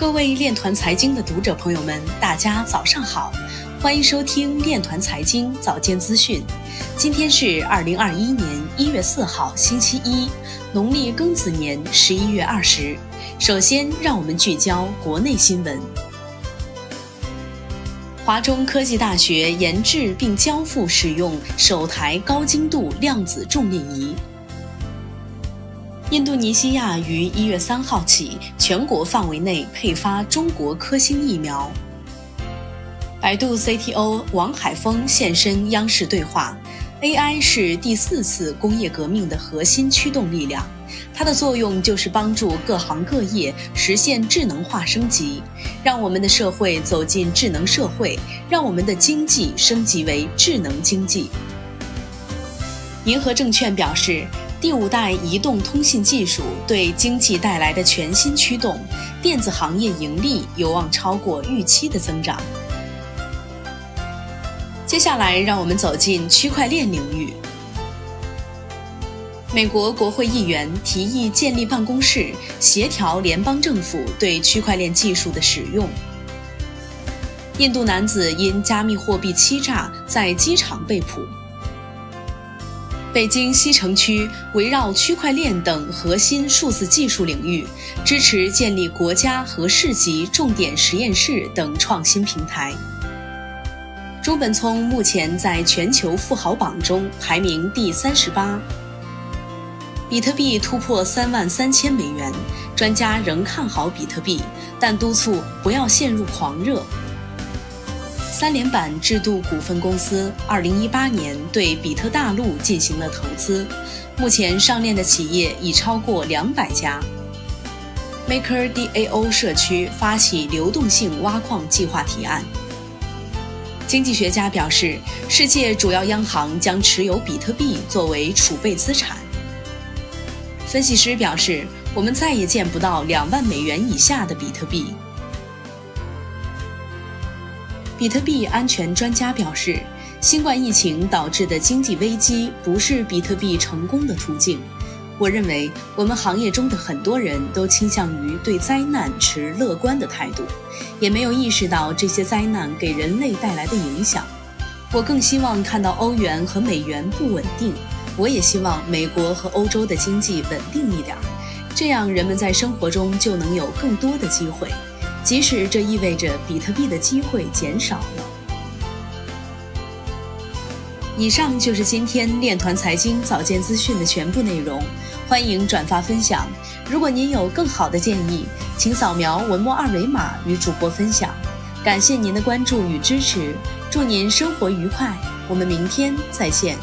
各位链团财经的读者朋友们，大家早上好，欢迎收听链团财经早间资讯。今天是二零二一年一月四号，星期一，农历庚子年十一月二十。首先，让我们聚焦国内新闻。华中科技大学研制并交付使用首台高精度量子重力仪。印度尼西亚于一月三号起全国范围内配发中国科兴疫苗。百度 CTO 王海峰现身央视对话，AI 是第四次工业革命的核心驱动力量，它的作用就是帮助各行各业实现智能化升级，让我们的社会走进智能社会，让我们的经济升级为智能经济。银河证券表示。第五代移动通信技术对经济带来的全新驱动，电子行业盈利有望超过预期的增长。接下来，让我们走进区块链领域。美国国会议员提议建立办公室，协调联邦政府对区块链技术的使用。印度男子因加密货币欺诈在机场被捕。北京西城区围绕区块链等核心数字技术领域，支持建立国家和市级重点实验室等创新平台。中本聪目前在全球富豪榜中排名第三十八。比特币突破三万三千美元，专家仍看好比特币，但督促不要陷入狂热。三联板制度股份公司二零一八年对比特大陆进行了投资，目前上链的企业已超过两百家。MakerDAO 社区发起流动性挖矿计划提案。经济学家表示，世界主要央行将持有比特币作为储备资产。分析师表示，我们再也见不到两万美元以下的比特币。比特币安全专家表示，新冠疫情导致的经济危机不是比特币成功的途径。我认为，我们行业中的很多人都倾向于对灾难持乐观的态度，也没有意识到这些灾难给人类带来的影响。我更希望看到欧元和美元不稳定，我也希望美国和欧洲的经济稳定一点，这样人们在生活中就能有更多的机会。即使这意味着比特币的机会减少了。以上就是今天链团财经早间资讯的全部内容，欢迎转发分享。如果您有更好的建议，请扫描文末二维码与主播分享。感谢您的关注与支持，祝您生活愉快，我们明天再见。